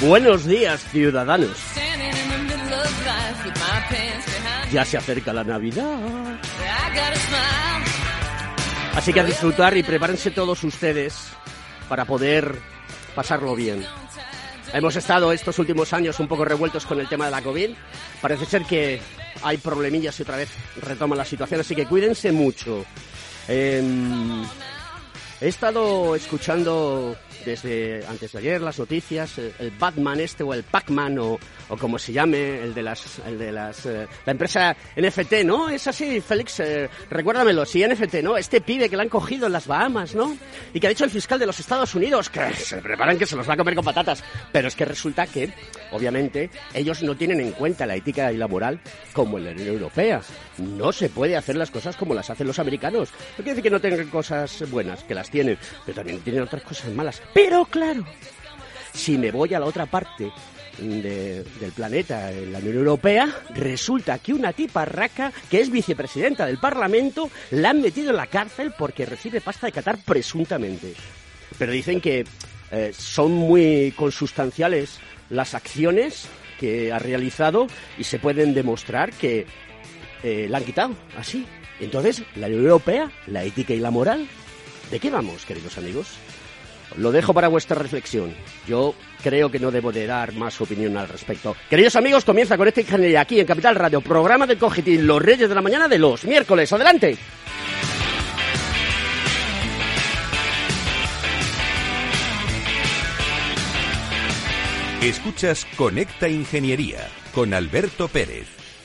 Buenos días, ciudadanos. Ya se acerca la Navidad. Así que a disfrutar y prepárense todos ustedes para poder pasarlo bien. Hemos estado estos últimos años un poco revueltos con el tema de la COVID. Parece ser que hay problemillas y otra vez retoma la situación, así que cuídense mucho. Em, He estado escuchando desde antes de ayer las noticias, el Batman este o el Pac-Man o, como se llame, el de las, el de las, eh, la empresa NFT, ¿no? Es así, Félix, eh, recuérdamelo, sí, NFT, ¿no? Este pibe que le han cogido en las Bahamas, ¿no? Y que ha dicho el fiscal de los Estados Unidos que se preparan que se los va a comer con patatas. Pero es que resulta que, obviamente, ellos no tienen en cuenta la ética y la moral como en la Unión Europea. No se puede hacer las cosas como las hacen los americanos. No quiere decir que no tengan cosas buenas, que las tienen, pero también tienen otras cosas malas. Pero claro, si me voy a la otra parte del planeta, en la Unión Europea, resulta que una tipa raca, que es vicepresidenta del Parlamento, la han metido en la cárcel porque recibe pasta de Qatar presuntamente. Pero dicen que eh, son muy consustanciales las acciones que ha realizado y se pueden demostrar que eh, la han quitado, así. Entonces, la Unión Europea, la ética y la moral, ¿de qué vamos, queridos amigos? Lo dejo para vuestra reflexión. Yo creo que no debo de dar más opinión al respecto. Queridos amigos, comienza con esta ingeniería aquí en Capital Radio, programa de Cogitín, los Reyes de la Mañana de los miércoles. ¡Adelante! Escuchas Conecta Ingeniería con Alberto Pérez.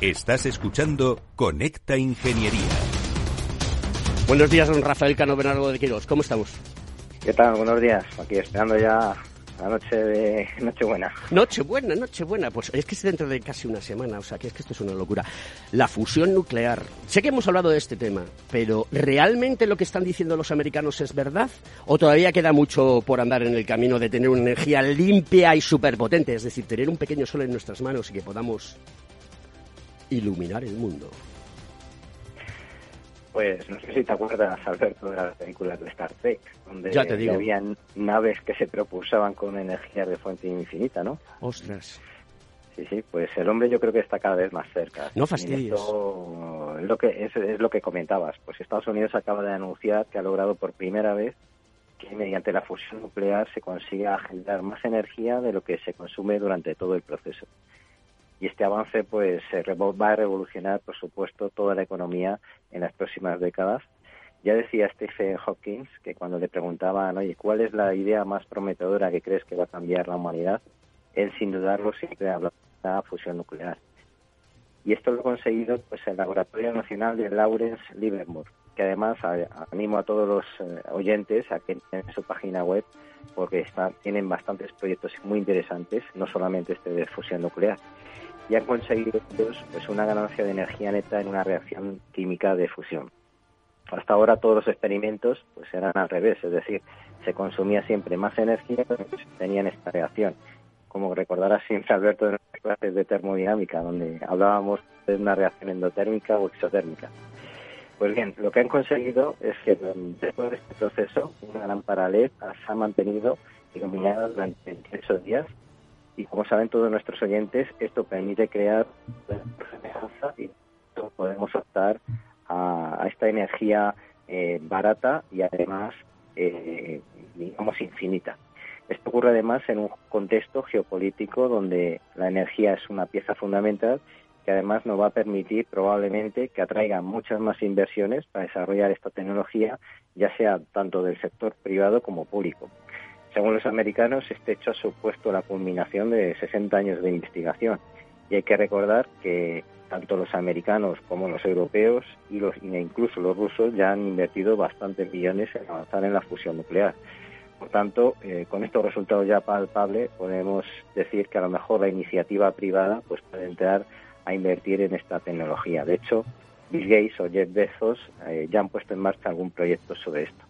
Estás escuchando Conecta Ingeniería. Buenos días, don Rafael Cano Bernardo de Quiros. ¿Cómo estamos? ¿Qué tal? Buenos días. Aquí esperando ya la noche de Nochebuena. Nochebuena, Nochebuena. Pues es que es dentro de casi una semana, o sea, que es que esto es una locura. La fusión nuclear. Sé que hemos hablado de este tema, pero ¿realmente lo que están diciendo los americanos es verdad? ¿O todavía queda mucho por andar en el camino de tener una energía limpia y superpotente? Es decir, tener un pequeño sol en nuestras manos y que podamos iluminar el mundo. Pues no sé si te acuerdas, Alberto, de las películas de Star Trek, donde Ya te digo. había naves que se propulsaban con energía de fuente infinita, ¿no? Ostras. Sí, sí, pues el hombre yo creo que está cada vez más cerca. No fastidies. esto lo que es, es lo que comentabas. Pues Estados Unidos acaba de anunciar que ha logrado por primera vez que mediante la fusión nuclear se consiga generar más energía de lo que se consume durante todo el proceso. Y este avance pues va a revolucionar, por supuesto, toda la economía en las próximas décadas. Ya decía Stephen Hawking que cuando le preguntaban, oye, ¿cuál es la idea más prometedora que crees que va a cambiar la humanidad? Él, sin dudarlo, siempre hablaba de la fusión nuclear. Y esto lo ha conseguido pues el Laboratorio Nacional de Lawrence Livermore, que además animo a todos los eh, oyentes a que en su página web porque tienen bastantes proyectos muy interesantes, no solamente este de fusión nuclear. Y han conseguido pues, una ganancia de energía neta en una reacción química de fusión. Hasta ahora todos los experimentos pues eran al revés, es decir, se consumía siempre más energía que tenían esta reacción. Como recordarás siempre, Alberto, de nuestras clases de termodinámica, donde hablábamos de una reacción endotérmica o exotérmica. Pues bien, lo que han conseguido es que después de este proceso, una lámpara LED se ha mantenido iluminada durante 28 días y como saben todos nuestros oyentes, esto permite crear semejanza y podemos optar a, esta energía eh, barata y además, eh, digamos, infinita. Esto ocurre además en un contexto geopolítico donde la energía es una pieza fundamental que además nos va a permitir probablemente que atraiga muchas más inversiones para desarrollar esta tecnología, ya sea tanto del sector privado como público. Según los americanos, este hecho ha supuesto la culminación de 60 años de investigación y hay que recordar que tanto los americanos como los europeos y e incluso los rusos ya han invertido bastantes millones en avanzar en la fusión nuclear. Por tanto, eh, con estos resultados ya palpables, podemos decir que a lo mejor la iniciativa privada pues, puede entrar a invertir en esta tecnología. De hecho, Bill Gates o Jeff Bezos eh, ya han puesto en marcha algún proyecto sobre esto.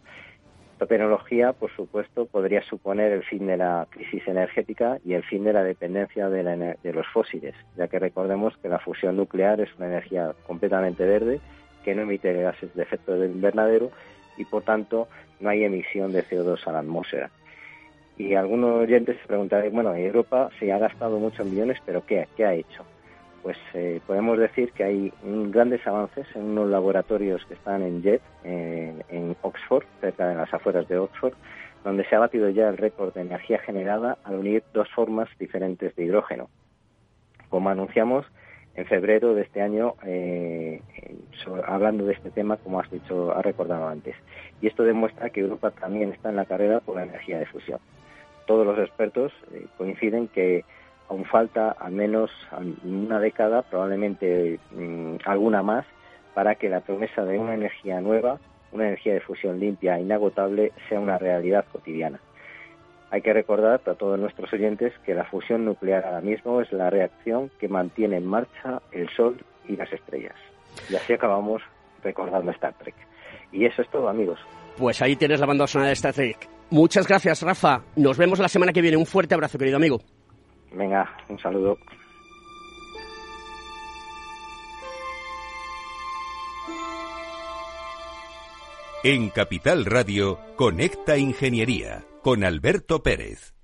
Esta tecnología, por supuesto, podría suponer el fin de la crisis energética y el fin de la dependencia de, de los fósiles, ya que recordemos que la fusión nuclear es una energía completamente verde que no emite gases de efecto de invernadero y, por tanto, no hay emisión de CO2 a la atmósfera. Y algunos oyentes se preguntarán, bueno, Europa se ha gastado muchos millones, pero ¿qué, qué ha hecho? Pues eh, podemos decir que hay grandes avances en unos laboratorios que están en JET, en Oxford, cerca de las afueras de Oxford, donde se ha batido ya el récord de energía generada al unir dos formas diferentes de hidrógeno. Como anunciamos en febrero de este año, eh, hablando de este tema, como has dicho, has recordado antes. Y esto demuestra que Europa también está en la carrera por la energía de fusión. Todos los expertos eh, coinciden que aún falta al menos una década, probablemente mm, alguna más, para que la promesa de una energía nueva, una energía de fusión limpia e inagotable, sea una realidad cotidiana. Hay que recordar a todos nuestros oyentes que la fusión nuclear ahora mismo es la reacción que mantiene en marcha el Sol y las estrellas. Y así acabamos recordando Star Trek. Y eso es todo, amigos. Pues ahí tienes la banda sonora de Star Trek. Muchas gracias, Rafa. Nos vemos la semana que viene. Un fuerte abrazo, querido amigo. Venga, un saludo. En Capital Radio, Conecta Ingeniería con Alberto Pérez.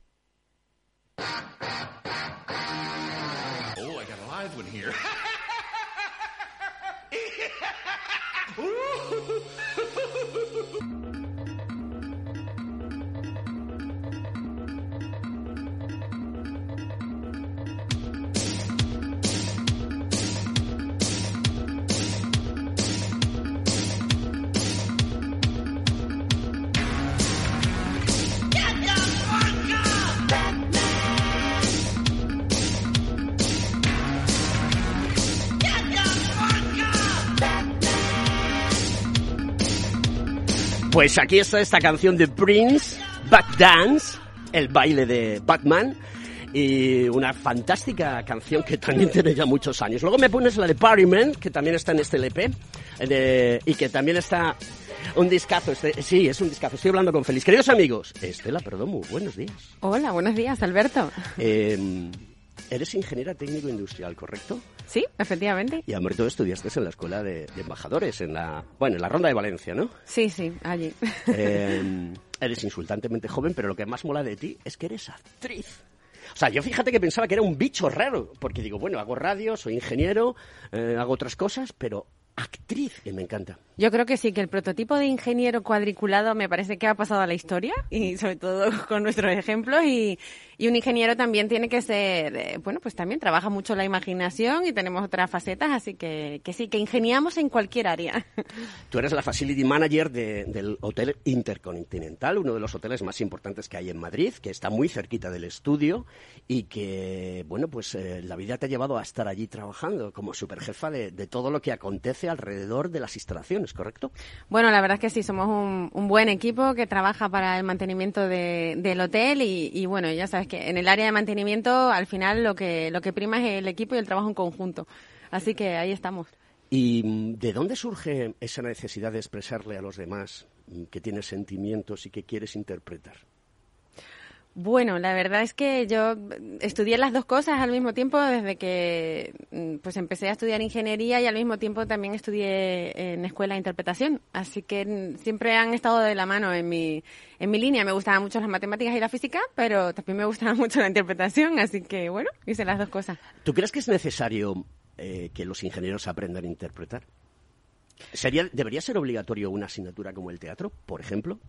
Pues aquí está esta canción de Prince, Back Dance, el baile de Batman. Y una fantástica canción que también tiene ya muchos años. Luego me pones la de Partyman, que también está en este LP, y que también está un discazo. Este, sí, es un discazo. Estoy hablando con Feliz. Queridos amigos, Estela muy buenos días. Hola, buenos días, Alberto. Eh, eres ingeniera técnico industrial, ¿correcto? Sí, efectivamente. Y amor, tú estudiaste en la escuela de, embajadores, en la, bueno, en la ronda de Valencia, ¿no? Sí, sí, allí. Em, eres insultantemente joven, pero lo que más mola de ti es que eres actriz. O sea, yo fíjate que pensaba que era un bicho raro, porque digo, bueno, hago radio, soy ingeniero, eh, hago otras cosas, pero actriz, que me encanta. Yo creo que sí, que el prototipo de ingeniero cuadriculado me parece que ha pasado a la historia y sobre todo con nuestros ejemplos y, y un ingeniero también tiene que ser, eh, bueno, pues también trabaja mucho la imaginación y tenemos otras facetas, así que, que sí, que ingeniamos en cualquier área. Tú eres la Facility Manager del Hotel Intercontinental, uno de los hoteles más importantes que hay en Madrid, que está muy cerquita del estudio y que, bueno, pues eh, la vida te ha llevado a estar allí trabajando como superjefa de, de todo lo que acontece hace alrededor de las instalaciones, ¿correcto? Bueno, la verdad es que sí, somos un, buen equipo que trabaja para el mantenimiento del hotel y, bueno, ya sabes que en el área de mantenimiento al final lo que, lo que prima es el equipo y el trabajo en conjunto. Así que ahí estamos. ¿Y mm, de dónde surge esa necesidad de expresarle a los demás mm, que tienes sentimientos y que quieres interpretar? Bueno, la verdad es que yo estudié las dos cosas al mismo tiempo desde que mm, pues empecé a estudiar ingeniería y al mismo tiempo también estudié en escuela de interpretación. Así que siempre han estado de la mano en mi, en mi línea. Me gustaban mucho las matemáticas y la física, pero también me gustaba mucho la interpretación. Así que bueno, hice las dos cosas. ¿Tú crees que es necesario eh, que los ingenieros aprendan a interpretar? ¿Sería, ¿Debería ser obligatorio una asignatura como el teatro, por ejemplo?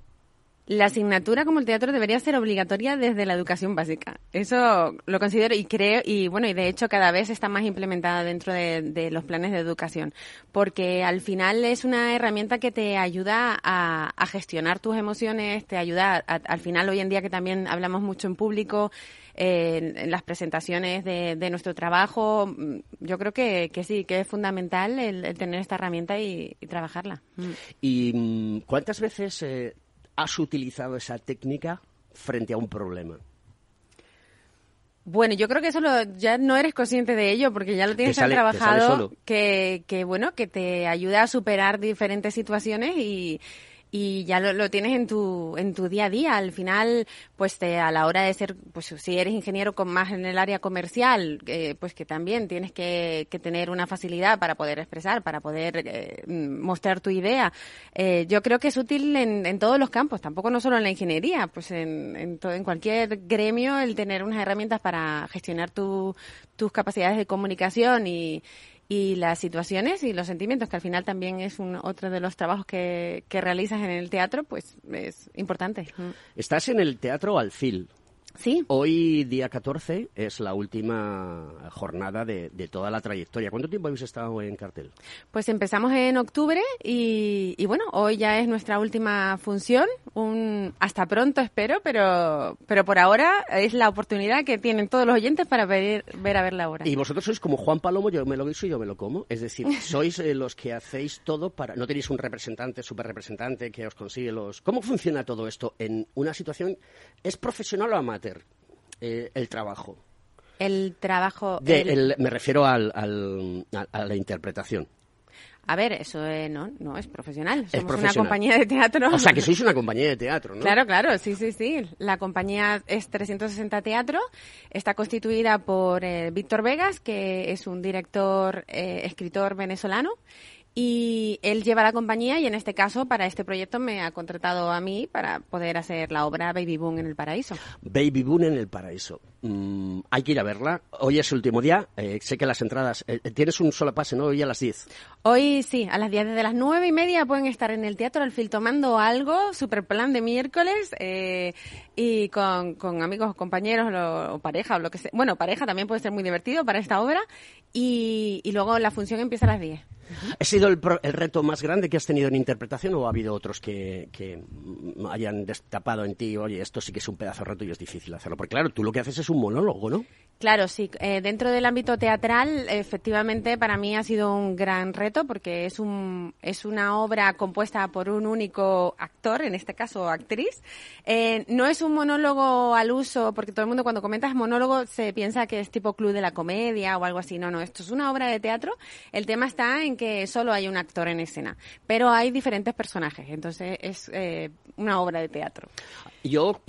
La asignatura como el teatro debería ser obligatoria desde la educación básica. Eso lo considero y creo, y bueno, y de hecho cada vez está más implementada dentro de, los planes de educación, porque al final es una herramienta que te ayuda a, gestionar tus emociones, te ayuda, al final hoy en día que también hablamos mucho en público, en, las presentaciones de, nuestro trabajo. Yo creo que, sí, que es fundamental el, tener esta herramienta y, trabajarla. ¿Y mm, cuántas veces eh, has utilizado esa técnica frente a un problema? Bueno, yo creo que eso ya no eres consciente de ello porque ya lo tienes tan trabajado que, que, bueno, que te ayuda a superar diferentes situaciones y, y ya lo, tienes en tu, en tu día a día. Al final, pues te, a la hora de ser, pues si eres ingeniero con más en el área comercial, eh, pues que también tienes que, que, tener una facilidad para poder expresar, para poder eh, mostrar tu idea. Eh, yo creo que es útil en, en, todos los campos, tampoco no solo en la ingeniería, pues en, en, todo, en cualquier gremio el tener unas herramientas para gestionar tu, tus capacidades de comunicación y, y las situaciones y los sentimientos, que al final también es un, otro de los trabajos que, que realizas en el teatro, pues es importante. Estás en el Teatro Alfil. Sí. Hoy, día 14, es la última jornada de, toda la trayectoria. ¿Cuánto tiempo habéis estado en cartel? Pues empezamos en octubre y, bueno, hoy ya es nuestra última función. Un, hasta pronto, espero, pero, pero por ahora es la oportunidad que tienen todos los oyentes para ver, ver a ver la hora. Y vosotros sois como Juan Palomo, yo me lo guiso y yo me lo como. Es decir, sois eh, los que hacéis todo para... No tenéis un representante, super representante que os consigue los... ¿Cómo funciona todo esto en una situación... ¿Es profesional o amateur? Eh, el trabajo? El trabajo... me refiero al, a, la interpretación. A ver, eso no, no es profesional. Somos una compañía de teatro. O sea, que sois una compañía de teatro, ¿no? Claro, claro, sí, sí, sí. La compañía es 360 Teatro. Está constituida por eh, Víctor Vegas, que es un director, eh, escritor venezolano, y él lleva la compañía y en este caso para este proyecto me ha contratado a mí para poder hacer la obra Baby Boom en el Paraíso. Baby Boom en el Paraíso. Mm, hay que ir a verla. Hoy es el último día. Eh, sé que las entradas... Eh, eh, tienes un solo pase, ¿no? Hoy a las 10. Hoy sí, a las 10. Desde las nueve y media pueden estar en el Teatro Alfil tomando algo, super plan de miércoles, y con, con amigos, compañeros o, pareja o lo que sea. Bueno, pareja también puede ser muy divertido para esta obra. Y, y luego la función empieza a las 10. ¿Ha sido el, reto más grande que has tenido en interpretación o ha habido otros que, hayan destapado en ti, oye, esto sí que es un pedazo de reto y es difícil hacerlo? Porque claro, tú lo que haces es un monólogo, ¿no? Claro, sí. Eh, dentro del ámbito teatral, efectivamente, para mí ha sido un gran reto porque es, un, es una obra compuesta por un único actor, en este caso actriz. Eh, no es un monólogo al uso, porque todo el mundo cuando comentas monólogo se piensa que es tipo club de la comedia o algo así. No, no, esto es una obra de teatro. El tema está en que solo hay un actor en escena, pero hay diferentes personajes, entonces es eh, una obra de teatro. Yo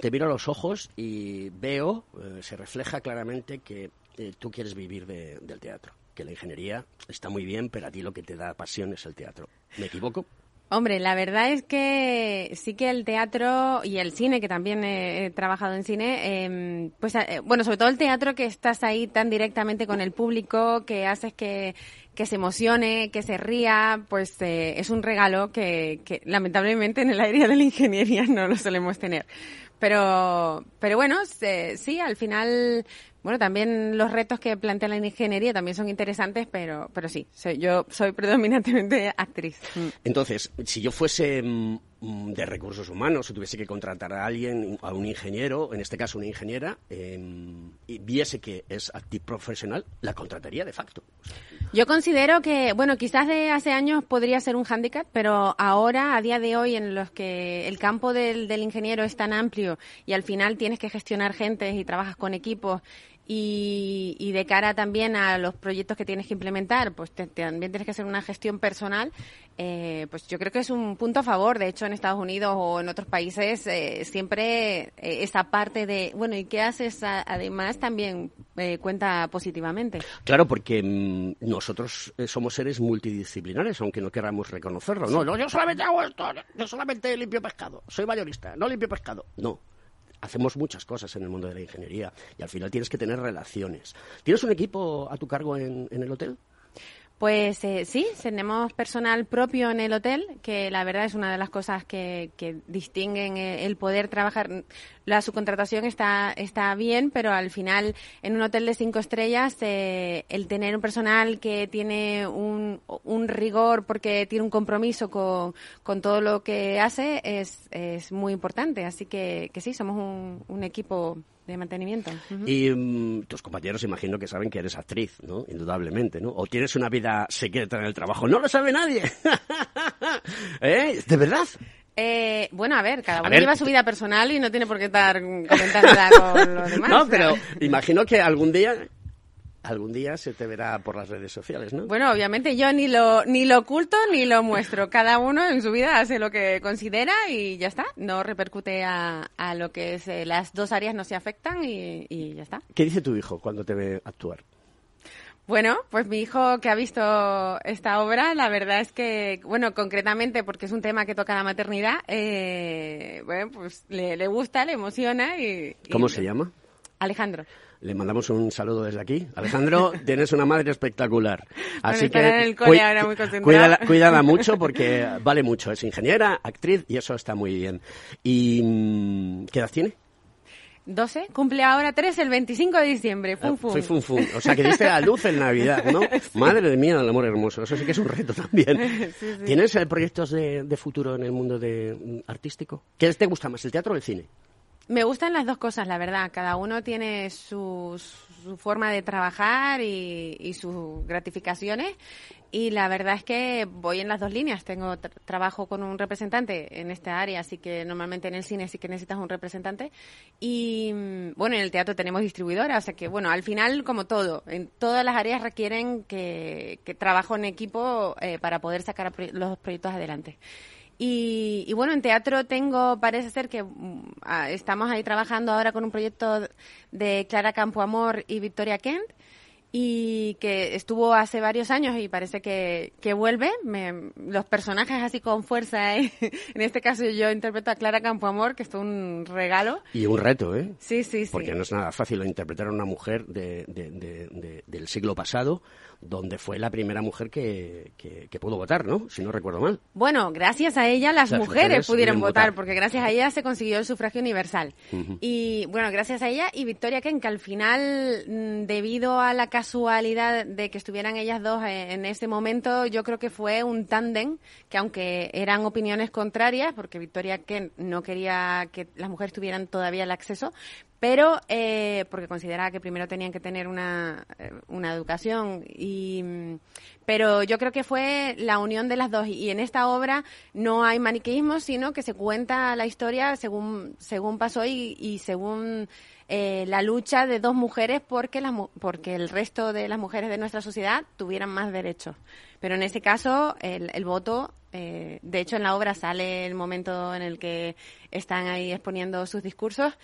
te miro a los ojos y veo, eh, se refleja claramente que eh, tú quieres vivir del teatro, que la ingeniería está muy bien, pero a ti lo que te da pasión es el teatro. ¿Me equivoco? Hombre, la verdad es que sí que el teatro y el cine, que también he, trabajado en cine, em, pues bueno, sobre todo el teatro que estás ahí tan directamente con el público, que haces que, que se emocione, que se ría, pues eh, es un regalo que, que, lamentablemente en el área de la ingeniería no lo solemos tener. Pero, pero bueno, sí, al final, bueno, también los retos que plantea la ingeniería también son interesantes, pero, pero sí, yo soy predominantemente actriz. Entonces, si yo fuese mm, de recursos humanos, o tuviese que contratar a alguien, a un ingeniero, en este caso una ingeniera, em, y viese que es actriz profesional, la contrataría de facto. Yo considero que, bueno, quizás de hace años podría ser un hándicap, pero ahora, a día de hoy, en los que el campo del, del ingeniero es tan amplio y al final tienes que gestionar gente y trabajas con equipos y, y, de cara también a los proyectos que tienes que implementar, pues también tienes que hacer una gestión personal, eh, pues yo creo que es un punto a favor. De hecho, en Estados Unidos o en otros países eh, siempre eh, esa parte de, bueno, ¿y qué haces? además también eh, cuenta positivamente. Claro, porque mm, nosotros eh, somos seres multidisciplinares, aunque no queramos reconocerlo. No, no, yo solamente hago esto, yo solamente limpio pescado, soy mayorista, no limpio pescado. No, hacemos muchas cosas en el mundo de la ingeniería y al final tienes que tener relaciones. ¿Tienes un equipo a tu cargo en, el hotel? Pues eh, sí, tenemos personal propio en el hotel, que la verdad es una de las cosas que, que distinguen eh, el poder trabajar. La subcontratación está, está bien, pero al final en un hotel de cinco estrellas eh, el tener un personal que tiene un, un rigor porque tiene un compromiso con, con todo lo que hace es, es muy importante. Así que, que sí, somos un, un equipo de mantenimiento. Y um, tus compañeros imagino que saben que eres actriz, ¿no? Indudablemente, ¿no? O tienes una vida secreta en el trabajo. No lo sabe nadie. ¿Eh? ¿De verdad? Eh, bueno, a ver, cada uno ver, lleva su vida personal y no tiene por qué estar comentando nada con los demás. No, pero imagino que algún día algún día se te verá por las redes sociales, ¿no? Bueno, obviamente yo ni lo ni lo oculto ni lo muestro. Cada uno en su vida hace lo que considera y ya está. No repercute a, a lo que es eh, las dos áreas no se afectan y, y ya está. ¿Qué dice tu hijo cuando te ve actuar? Bueno, pues mi hijo que ha visto esta obra, la verdad es que, bueno, concretamente porque es un tema que toca la maternidad, eh, bueno, pues le, le, gusta, le emociona y... ¿Cómo y, se llama? Alejandro. Le mandamos un saludo desde aquí. Alejandro, tienes una madre espectacular. Así bueno, que en el cole ahora muy cuídala, cuídala, mucho porque vale mucho. Es ingeniera, actriz y eso está muy bien. ¿Y qué edad tiene? 12, cumple ahora 3 el 25 de diciembre. Fum, fum. Soy fum, fum. O sea, que diste a luz en Navidad, ¿no? sí. Madre mía, el amor hermoso. Eso sí que es un reto también. sí, sí. ¿Tienes eh, proyectos de, de, futuro en el mundo de, mm, artístico? ¿Qué te gusta más, el teatro o el cine? Me gustan las dos cosas, la verdad. Cada uno tiene su, su forma de trabajar y, y, sus gratificaciones. Y la verdad es que voy en las dos líneas. Tengo tra trabajo con un representante en esta área, así que normalmente en el cine sí que necesitas un representante. Y bueno, en el teatro tenemos distribuidora, o sea que bueno, al final como todo, en todas las áreas requieren que, que trabajo en equipo eh, para poder sacar los proyectos adelante. Y, y, bueno, en teatro tengo, parece ser que uh, estamos ahí trabajando ahora con un proyecto de Clara Campoamor y Victoria Kent y que estuvo hace varios años y parece que, que vuelve. Me, los personajes así con fuerza, ¿eh? en este caso yo interpreto a Clara Campoamor, que es un regalo. Y un reto, ¿eh? Sí, sí, sí. Porque no es nada fácil interpretar a una mujer de, de, de, del siglo pasado donde fue la primera mujer que, que, que, pudo votar, ¿no? Si no recuerdo mal. Bueno, gracias a ella las, las mujeres, mujeres, pudieron votar, votar, porque gracias a ella se consiguió el sufragio universal. Uh -huh. Y bueno, gracias a ella y Victoria Ken, que al final, mm, debido a la casualidad de que estuvieran ellas dos en ese momento, yo creo que fue un tándem que aunque eran opiniones contrarias, porque Victoria Ken no quería que las mujeres tuvieran todavía el acceso, pero eh, porque consideraba que primero tenían que tener una, una educación y pero yo creo que fue la unión de las dos. Y en esta obra no hay maniqueísmo sino que se cuenta la historia según según pasó y, y según eh, la lucha de dos mujeres porque las porque el resto de las mujeres de nuestra sociedad tuvieran más derechos. Pero en ese caso el, el voto eh, de hecho, en la obra sale el momento en el que están ahí exponiendo sus discursos.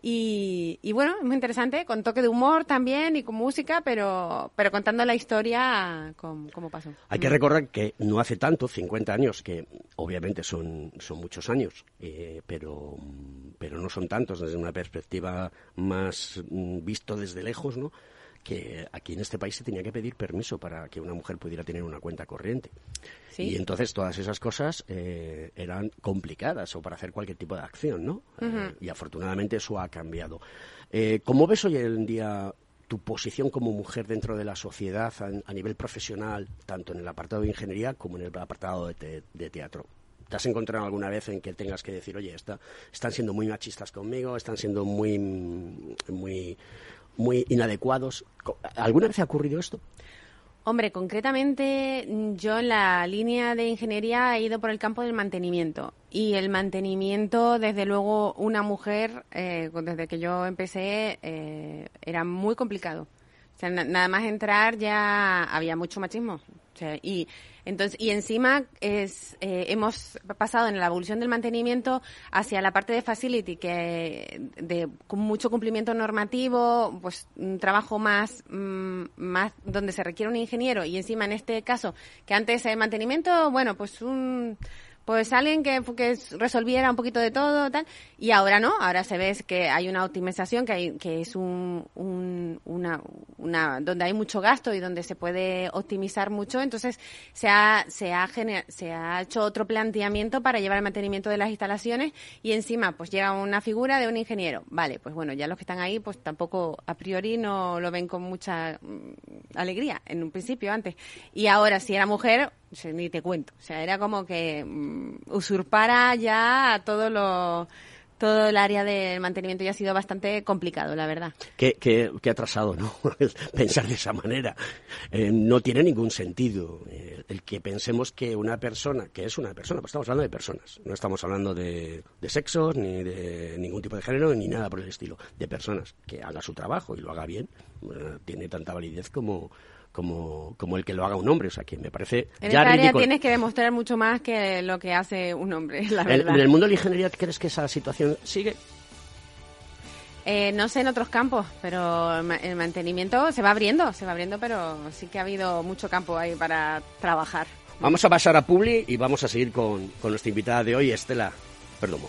Y, y, bueno, es muy interesante, con toque de humor también y con música, pero, pero contando la historia como, pasó. Hay que recordar que no hace tanto, 50 años, que obviamente son, son muchos años, eh, pero, pero no son tantos desde una perspectiva más mm, visto desde lejos, ¿no? que aquí en este país se tenía que pedir permiso para que una mujer pudiera tener una cuenta corriente. ¿Sí? Y entonces todas esas cosas eh, eran complicadas o para hacer cualquier tipo de acción, ¿no? Uh -huh. eh, y afortunadamente eso ha cambiado. Eh, ¿Cómo ves hoy en día tu posición como mujer dentro de la sociedad a, nivel profesional, tanto en el apartado de ingeniería como en el apartado de, de teatro? ¿Te has encontrado alguna vez en que tengas que decir, oye, está, están siendo muy machistas conmigo, están siendo muy, muy, muy inadecuados. ¿Alguna vez ha ocurrido esto? Hombre, concretamente mm, yo en la línea de ingeniería he ido por el campo del mantenimiento. Y el mantenimiento, desde luego, una mujer, eh, desde que yo empecé, eh, era muy complicado. Sea, nada más entrar ya había mucho machismo. O sea, y entonces, y encima es, eh, hemos pasado en la evolución del mantenimiento hacia la parte de facility, que de mucho cumplimiento normativo, pues un trabajo más, mm, más donde se requiere un ingeniero y encima en este caso, que antes el mantenimiento, bueno, pues un pues alguien que, que resolviera un poquito de todo tal. Y ahora no ahora se ve que hay una optimización que hay que es un, una, una donde hay mucho gasto y donde se puede optimizar mucho. Entonces se ha se ha se ha hecho otro planteamiento para llevar el mantenimiento de las instalaciones y encima pues llega una figura de un ingeniero. Vale pues bueno ya los que están ahí pues tampoco a priori no lo ven con mucha mm, alegría en un principio antes. Y ahora si era mujer ni te cuento. O sea, era como que mm, usurpara ya todo lo todo el área del mantenimiento y ha sido bastante complicado, la verdad. Qué, qué, atrasado, ¿no? Pensar de esa manera. Eh, no tiene ningún sentido eh, el que pensemos que una persona, que es una persona, pues estamos hablando de personas, no estamos hablando de, de sexos, ni de ningún tipo de género, ni nada por el estilo, de personas, que haga su trabajo y lo haga bien, eh, tiene tanta validez como, como, como el que lo haga un hombre. O sea, que me parece. En ya esta área tienes que demostrar mucho más que lo que hace un hombre, la verdad. ¿En, el mundo de la ingeniería crees que esa situación sigue? Eh, no sé en otros campos, pero el mantenimiento se va abriendo, se va abriendo, pero sí que ha habido mucho campo ahí para trabajar. Vamos a pasar a Publi y vamos a seguir con, con nuestra invitada de hoy, Estela Perdomo.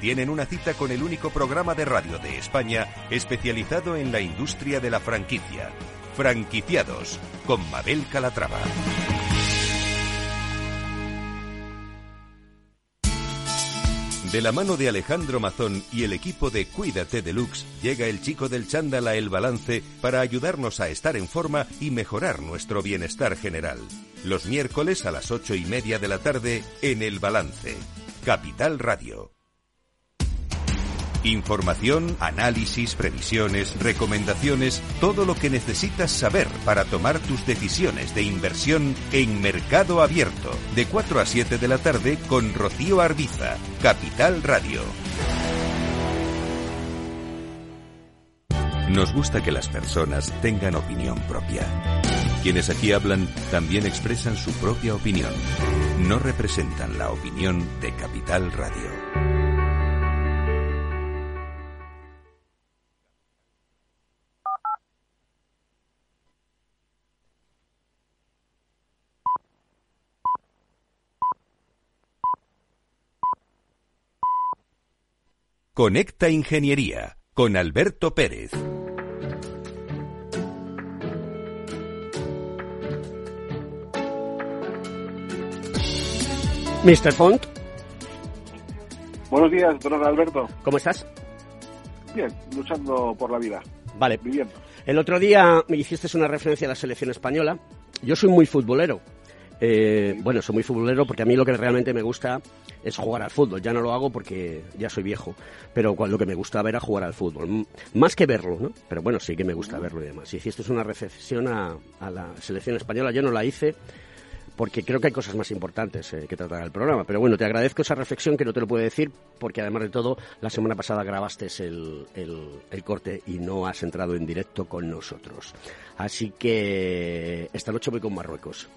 tienen una cita con el único programa de radio de España especializado en la industria de la franquicia. Franquiciados, con Mabel Calatrava. De la mano de Alejandro Mazón y el equipo de Cuídate Deluxe, llega el chico del chándal a El Balance para ayudarnos a estar en forma y mejorar nuestro bienestar general. Los miércoles a las ocho y media de la tarde en El Balance. Capital Radio. Información, análisis, previsiones, recomendaciones, todo lo que necesitas saber para tomar tus decisiones de inversión en Mercado Abierto, de 4 a 7 de la tarde con Rocío Arbiza, Capital Radio. Nos gusta que las personas tengan opinión propia. Quienes aquí hablan también expresan su propia opinión. No representan la opinión de Capital Radio. Conecta Ingeniería con Alberto Pérez. Mr. Font. Buenos días, don Alberto. ¿Cómo estás? Bien, luchando por la vida. Vale. Viviendo. El otro día me hiciste una referencia a la selección española. Yo soy muy futbolero. Eh, bueno, soy muy futbolero porque a mí lo que realmente me gusta es jugar al fútbol. Ya no lo hago porque ya soy viejo, pero lo que me gustaba era jugar al fútbol. Más que verlo, ¿no? Pero bueno, sí que me gusta verlo y demás. Si hiciste una reflexión a, la selección española, yo no la hice porque creo que hay cosas más importantes eh, que tratar el programa. Pero bueno, te agradezco esa reflexión que no te lo puedo decir, porque además de todo, la semana pasada grabaste el, el, el corte y no has entrado en directo con nosotros. Así que esta noche voy con Marruecos.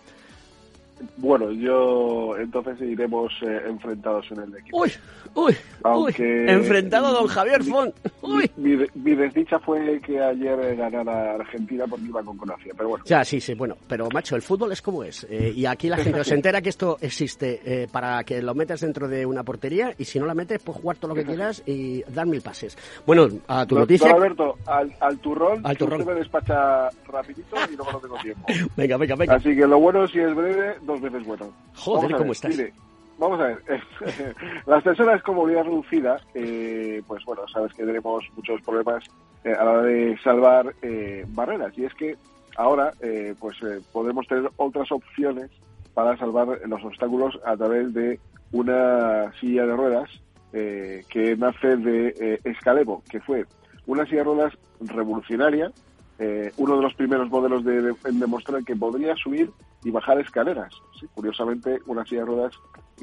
Bueno, yo entonces iremos eh, enfrentados en el equipo. Uy, uy, Aunque uy. Enfrentado a don Javier Font. Uy. Mi, mi- mi desdicha fue que ayer eh, ganara Argentina porque iba con Croacia, pero bueno. Ya, sí, sí, bueno, pero macho, el fútbol es como es. eh, y aquí la gente se entera que esto existe eh, para que lo metas dentro de una portería y si no la metes, pues jugar todo lo que quieras y dar mil pases. Bueno, a tu Don- noticia. Don Alberto, al, al turrón, Al turrón. usted me despacha rapidito y luego no tengo tiempo. Venga, venga, venga. Así que lo bueno, si es breve, dos veces bueno. Joder, ¿cómo ver, estás? mire, vamos a ver. Las personas con movilidad reducida, eh, pues bueno, sabes que tenemos muchos problemas eh, a la hora de salvar eh, barreras. Y es que ahora, eh, pues eh, podemos tener otras opciones para salvar los obstáculos a través de una silla de ruedas eh, que nace de Escalevo, que fue una silla de ruedas revolucionaria, eh, uno de los primeros modelos de, en demostrar que podría subir y bajar escaleras. Curiosamente, una silla de ruedas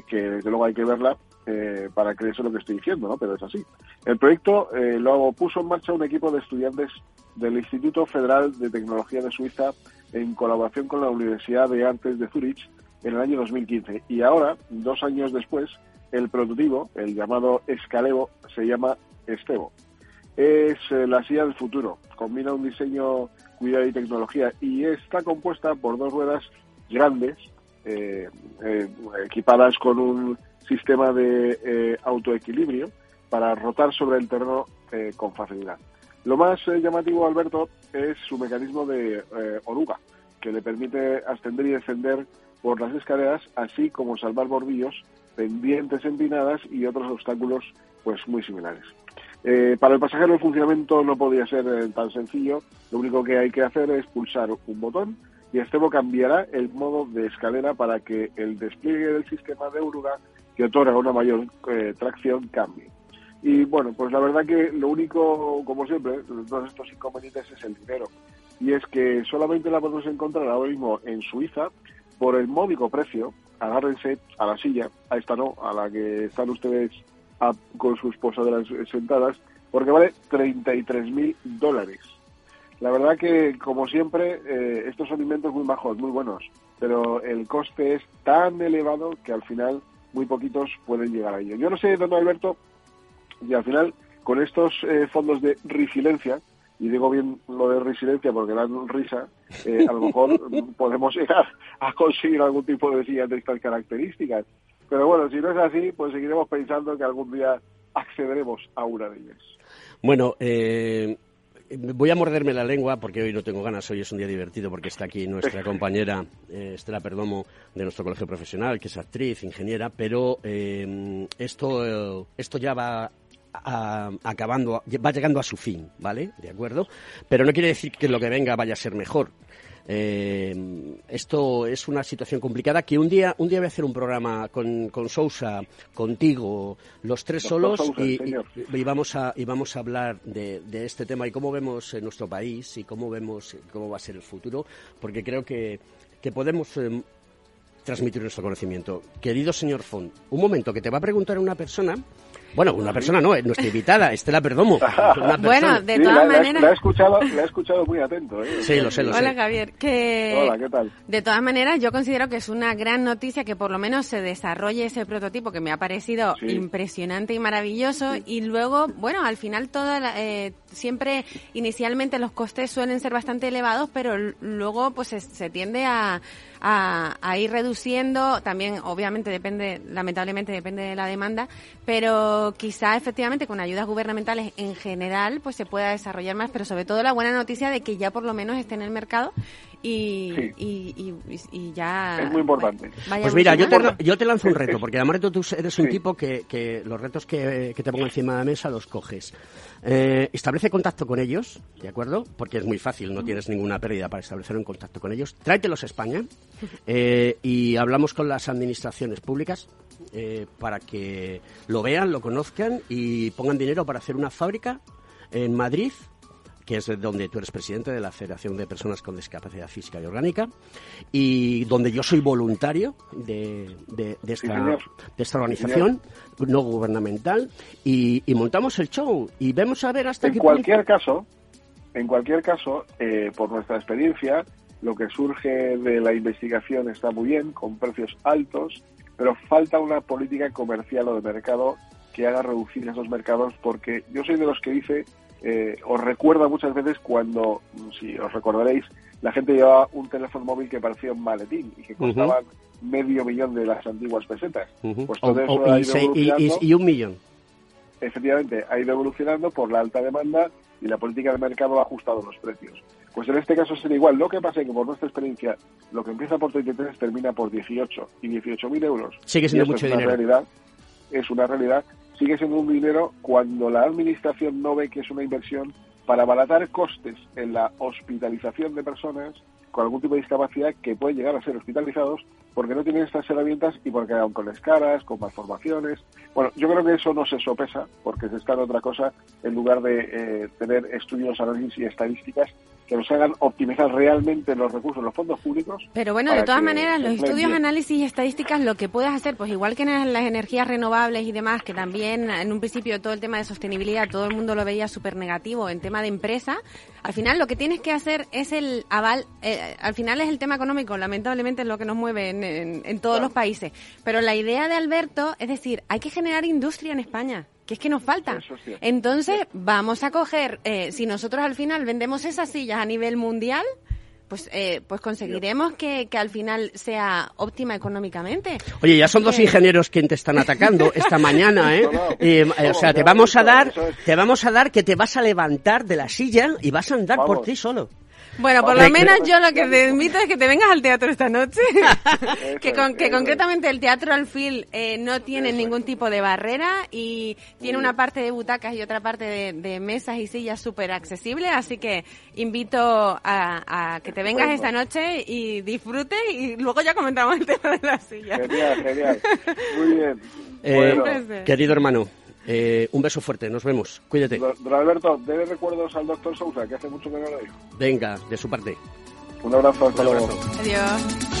que desde luego hay que verla eh, para creerse lo que estoy diciendo, ¿no? pero es así. El proyecto eh, lo puso en marcha un equipo de estudiantes del Instituto Federal de Tecnología de Suiza en colaboración con la Universidad de Artes de Zurich en el año 2015. Y ahora, dos años después, el prototipo, el llamado Escalevo, se llama Estevo. Es eh, la silla del futuro. Combina un diseño, cuidado y tecnología y está compuesta por dos ruedas grandes, eh, eh, equipadas con un sistema de autoequilibrio para rotar sobre el terreno con facilidad. Lo más llamativo, Alberto, es su mecanismo de oruga, que le permite ascender y descender por las escaleras, así como salvar bordillos, pendientes empinadas y otros obstáculos pues muy similares. Eh, para el pasajero el funcionamiento no podía ser eh, tan sencillo. Lo único que hay que hacer es pulsar un botón y Estevo cambiará el modo de escalera para que el despliegue del sistema de oruga que otorga una mayor eh, tracción cambie. Y bueno, pues la verdad que lo único, como siempre, de todos estos inconvenientes es el dinero. Y es que solamente la podemos encontrar ahora mismo en Suiza por el módico precio. Agárrense a la silla, a esta no, a la que están ustedes a- con sus posaderas sentadas, porque vale 33 mil dólares. La verdad que, como siempre, eh, estos son inventos muy bajos, muy buenos, pero el coste es tan elevado que al final muy poquitos pueden llegar a ello. Yo no sé, don Alberto, y al final, con estos eh, fondos de resiliencia, y digo bien lo de resiliencia porque dan risa, eh, a lo mejor podemos llegar a conseguir algún tipo de silla de estas características. Pero bueno, si no es así, pues seguiremos pensando que algún día accederemos a una de ellas. Bueno, eh, voy a morderme la lengua porque hoy no tengo ganas, hoy es un día divertido porque está aquí nuestra compañera eh, Estela Perdomo de nuestro colegio profesional, que es actriz, ingeniera, pero eh, esto, eh, esto ya va a- acabando, va llegando a su fin, ¿vale? ¿De acuerdo? Pero no quiere decir que lo que venga vaya a ser mejor. Eh, esto es una situación complicada que un día un día voy a hacer un programa con, con Sousa, contigo, los tres solos Sousa, y, señor. y- y vamos a y vamos a hablar de, de este tema y cómo vemos en nuestro país y cómo vemos cómo va a ser el futuro, porque creo que, que podemos eh, transmitir nuestro conocimiento. Querido señor Font, un momento que te va a preguntar una persona, bueno, una persona no, nuestra invitada, Estela Perdomo. una Bueno, de Sí, todas maneras... la he escuchado, la he escuchado muy atento. ¿eh? Sí, lo sé, lo sé. Hola Javier, que Hola, ¿qué tal? de todas maneras yo considero que es una gran noticia que por lo menos se desarrolle ese prototipo que me ha parecido Sí. impresionante y maravilloso y luego, bueno, al final todo la- eh, siempre inicialmente los costes suelen ser bastante elevados, pero luego pues se, se tiende a, a, a ir reduciendo, también obviamente depende, lamentablemente depende de la demanda, pero quizá efectivamente con ayudas gubernamentales en general pues se pueda desarrollar más, pero sobre todo la buena noticia de que ya por lo menos esté en el mercado y, Sí. y, y- y ya... Es muy importante. vaya Pues mira, yo te, yo te lanzo un reto, porque además tú eres un Sí. tipo que, que los retos que, que te pongo encima de la mesa los coges. Eh, establece contacto con ellos, ¿de acuerdo? Porque es muy fácil, no tienes ninguna pérdida para establecer un contacto con ellos. Tráetelos a España eh, y hablamos con las administraciones públicas eh, para que lo vean, lo conozcan y pongan dinero para hacer una fábrica en Madrid que es donde tú eres presidente de la Federación de Personas con Discapacidad Física y Orgánica, y donde yo soy voluntario de, de, esta, de esta, organización no gubernamental, y, montamos el show, y vemos a ver hasta en cualquier caso, En cualquier caso, eh, por nuestra experiencia, lo que surge de la investigación está muy bien, con precios altos, pero falta una política comercial o de mercado que haga reducir esos mercados, porque yo soy de los que dice eh, os recuerda muchas veces cuando, si os recordaréis, la gente llevaba un teléfono móvil que parecía un maletín y que costaban medio millón de las antiguas pesetas. Pues todo eso ha ido evolucionando. Y, un millón. Efectivamente, ha ido evolucionando por la alta demanda y la política de mercado ha ajustado los precios. Pues en este caso sería igual. Lo que pasa es que por nuestra experiencia, lo que empieza por 33 termina por 18 y 18.000 euros. Sigue siendo mucho es una Realidad, es una realidad sigue siendo un dinero cuando la administración no ve que es una inversión para abaratar costes en la hospitalización de personas con algún tipo de discapacidad que pueden llegar a ser hospitalizados porque no tienen estas herramientas y porque aún con escaras, con malformaciones. Bueno, yo creo que eso no se sopesa porque se está en otra cosa en lugar de eh, tener estudios, análisis y estadísticas que nos hagan optimizar realmente los recursos, los fondos públicos. Pero bueno, de todas maneras, los estudios, análisis y estadísticas, lo que puedes hacer, pues igual que en las energías renovables y demás, que también en un principio todo el tema de sostenibilidad, todo el mundo lo veía súper negativo en tema de empresa, al final lo que tienes que hacer es el aval, eh, al final es el tema económico, lamentablemente es lo que nos mueve en, todos los países. Pero la idea de Alberto es decir, hay que generar industria en España que es que nos falta. Entonces, vamos a coger, eh, si nosotros al final vendemos esas sillas a nivel mundial, pues, eh, pues conseguiremos que, al final sea óptima económicamente. Oye, ya son dos ingenieros quienes te están atacando esta mañana, ¿eh? eh o sea, te vamos a dar, te vamos a dar que te vas a levantar de la silla y vas a andar por ti solo. Bueno, por lo menos yo lo que te invito es que te vengas al teatro esta noche. que, con, que concretamente el Teatro Alfil eh, no tiene ningún tipo de barrera y tiene una parte de butacas y otra parte de, mesas y sillas súper accesibles. Así que invito a, que te vengas esta noche y disfrutes y luego ya comentamos el tema de las sillas. Genial, genial. Muy bien. Eh, querido hermano, eh, un beso fuerte, nos vemos. Cuídate. Don Alberto, debe recuerdos al doctor Sousa, que hace mucho que no lo digo. Venga, de su parte. Un abrazo, hasta luego. Adiós.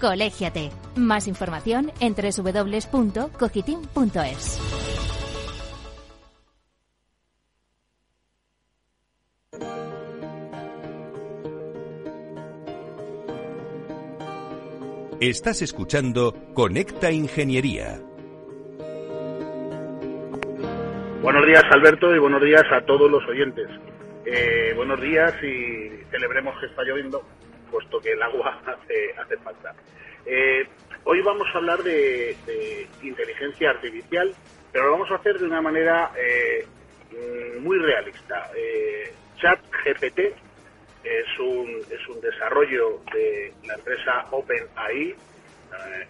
Colégiate. Más información en www.cogitim.es. Estás escuchando Conecta Ingeniería. Buenos días Alberto y buenos días a todos los oyentes. Eh, buenos días y celebremos que está lloviendo puesto que el agua hace, hace falta. Eh, hoy vamos a hablar de, inteligencia artificial, pero lo vamos a hacer de una manera eh, muy realista. Eh, ChatGPT es un, es un desarrollo de la empresa OpenAI,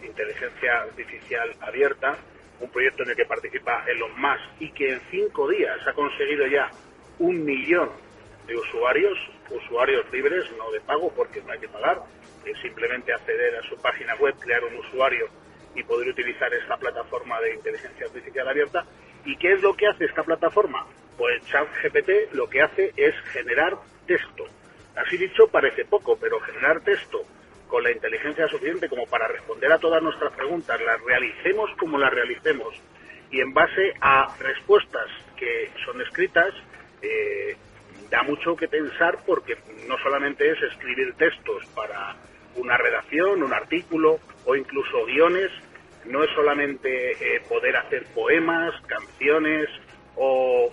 inteligencia artificial abierta, un proyecto en el que participa Elon Musk y que en cinco días ha conseguido ya un millón de usuarios, usuarios libres, no de pago porque no hay que pagar, es simplemente acceder a su página web, crear un usuario y poder utilizar esta plataforma de inteligencia artificial abierta. ¿Y qué es lo que hace esta plataforma? Pues ChatGPT lo que hace es generar texto. Así dicho, parece poco, pero generar texto con la inteligencia suficiente como para responder a todas nuestras preguntas, las realicemos como las realicemos, y en base a respuestas que son escritas, eh, da mucho que pensar porque no solamente es escribir textos para una redacción, un artículo o incluso guiones, no es solamente eh, poder hacer poemas, canciones o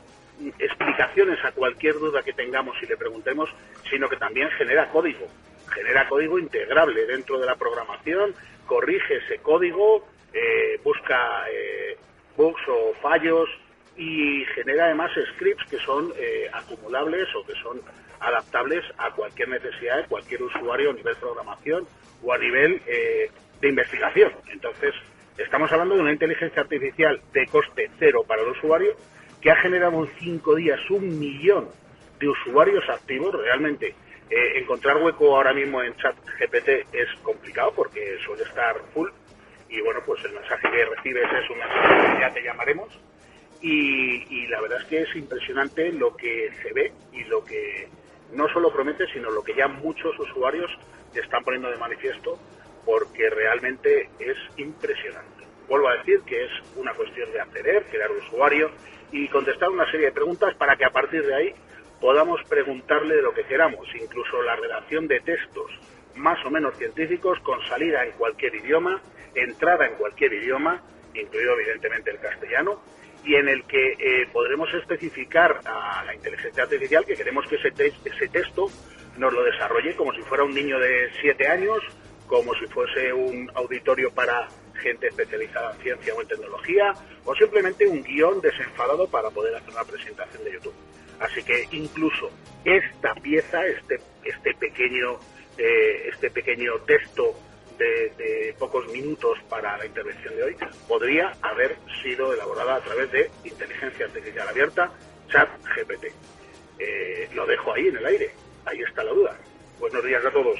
explicaciones a cualquier duda que tengamos y le preguntemos, sino que también genera código. genera código integrable dentro de la programación, corrige ese código, eh, busca eh, bugs o fallos y genera además scripts que son eh, acumulables o que son adaptables a cualquier necesidad de cualquier usuario a nivel programación o a nivel de investigación. Entonces, estamos hablando de una inteligencia artificial de coste cero para el usuario que ha generado en cinco días un millón de usuarios activos. Realmente, encontrar hueco ahora mismo en chat GPT es complicado porque suele estar full y bueno, pues el mensaje que recibes es un mensaje que ya te llamaremos y, la verdad es que es impresionante lo que se ve y lo que no solo promete, sino lo que ya muchos usuarios están poniendo de manifiesto porque realmente es impresionante. Vuelvo a decir que es una cuestión de acceder, crear usuario y contestar una serie de preguntas para que a partir de ahí podamos preguntarle lo que queramos, incluso la redacción de textos más o menos científicos con salida en cualquier idioma entrada en cualquier idioma, incluido evidentemente el castellano, y en el que eh, podremos especificar a la inteligencia artificial que queremos que ese, ese texto nos lo desarrolle como si fuera un niño de siete años, como si fuese un auditorio para gente especializada en ciencia o en tecnología, o simplemente un guion desenfadado para poder hacer una presentación de YouTube. Así que incluso esta pieza, este, este pequeño, eh, este pequeño texto de, pocos minutos para la intervención de hoy podría haber sido elaborada a través de inteligencia artificial abierta, chat GPT. Eh, lo dejo ahí en el aire, ahí está la duda. Buenos días a todos.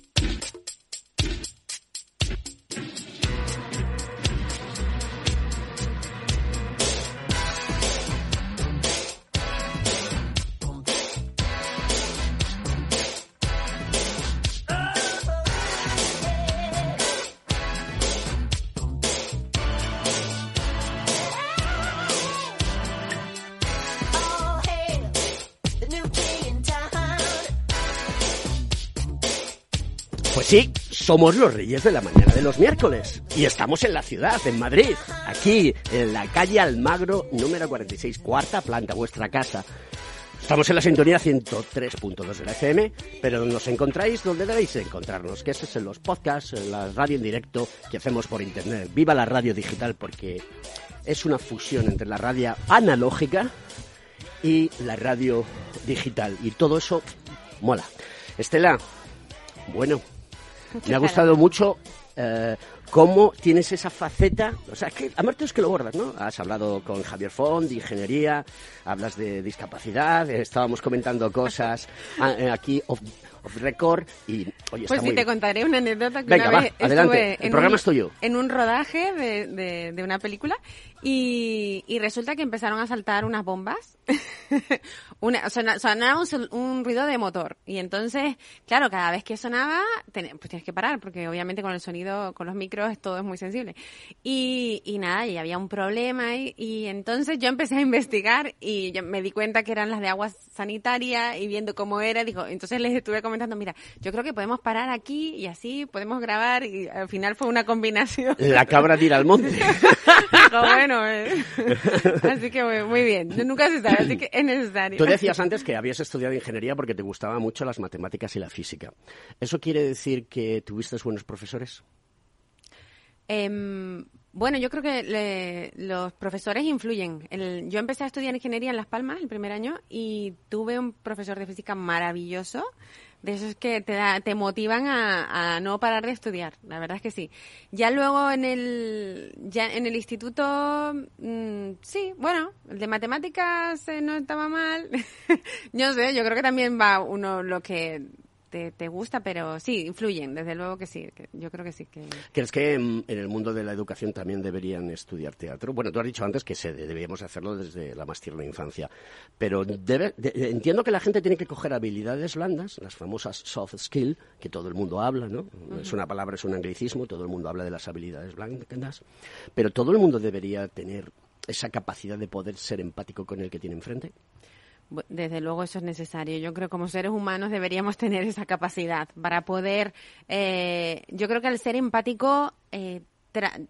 Sí, somos los reyes de la mañana de los miércoles y estamos en la ciudad, en Madrid, aquí en la calle Almagro número 46, cuarta planta, vuestra casa. Estamos en la sintonía 103.2 de la FM, pero nos encontráis donde debéis encontrarnos, que es en los podcasts, en la radio en directo que hacemos por internet. Viva la radio digital porque es una fusión entre la radio analógica y la radio digital y todo eso mola. Estela, bueno, me ha gustado mucho eh, cómo tienes esa faceta, o sea, que a es que lo bordas, ¿no? Has hablado con Javier Font de ingeniería, hablas de discapacidad, estábamos comentando cosas ah, eh, record y oye, Pues sí, te contaré una anécdota que Venga, una va, vez adelante. estuve El programa es tuyo. en un rodaje de, de, de una película y, y, resulta que empezaron a saltar unas bombas. una, sonaba un, un, ruido de motor. Y entonces, claro, cada vez que sonaba, ten, pues tienes que parar, porque obviamente con el sonido, con los micros, todo es muy sensible. Y, y nada, y había un problema. Y, y entonces yo empecé a investigar y me di cuenta que eran las de agua sanitaria y viendo cómo era, dijo, entonces les estuve comentando, mira, yo creo que podemos parar aquí y así podemos grabar. Y al final fue una combinación. La cabra ir al monte. bueno, eh. así que muy, bien. Nunca se sabe, así que es necesario. Tú decías antes que habías estudiado ingeniería porque te gustaban mucho las matemáticas y la física. ¿Eso quiere decir que tuviste buenos profesores? Eh, bueno, yo creo que le, los profesores influyen. El, yo empecé a estudiar ingeniería en Las Palmas el primer año y tuve un profesor de física maravilloso, de esos que te, da, te motivan a, a, no parar de estudiar. La verdad es que sí. Ya luego en el, ya en el instituto, mmm, sí, bueno, el de matemáticas eh, no estaba mal. yo sé, yo creo que también va uno lo que te, te, gusta, pero sí, influyen, desde luego que sí, que yo creo que sí. Que... ¿Crees que en, en, el mundo de la educación también deberían estudiar teatro? Bueno, tú has dicho antes que se, deberíamos hacerlo desde la más tierna infancia, pero debe, de, entiendo que la gente tiene que coger habilidades blandas, las famosas soft skills, que todo el mundo habla, ¿no? Uh -huh. Es una palabra, es un anglicismo, todo el mundo habla de las habilidades blandas, pero todo el mundo debería tener esa capacidad de poder ser empático con el que tiene enfrente. Desde luego eso es necesario. Yo creo que como seres humanos deberíamos tener esa capacidad para poder. Eh, yo creo que al ser empático eh,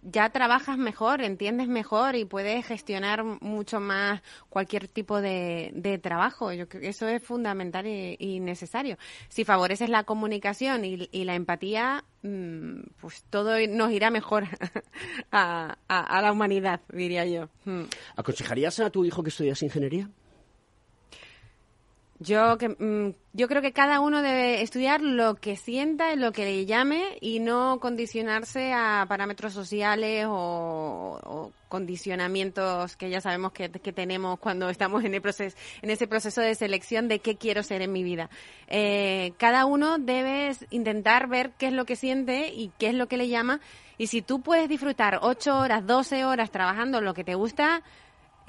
ya trabajas mejor, entiendes mejor y puedes gestionar mucho más cualquier tipo de, trabajo. Yo creo que eso es fundamental y, necesario. Si favoreces la comunicación y, la empatía, mm, pues todo nos irá mejor a, la humanidad, diría yo. Mm. ¿Aconsejarías a tu hijo que estudias ingeniería? Yo, que, mm, yo creo que cada uno debe estudiar lo que sienta lo que le llame y no condicionarse a parámetros sociales o, condicionamientos que ya sabemos que, tenemos cuando estamos en, el proceso, en ese proceso de selección de qué quiero ser en mi vida. Eh, cada uno debe intentar ver qué es lo que siente y qué es lo que le llama. Y si tú puedes disfrutar ocho horas, doce horas trabajando lo que te gusta,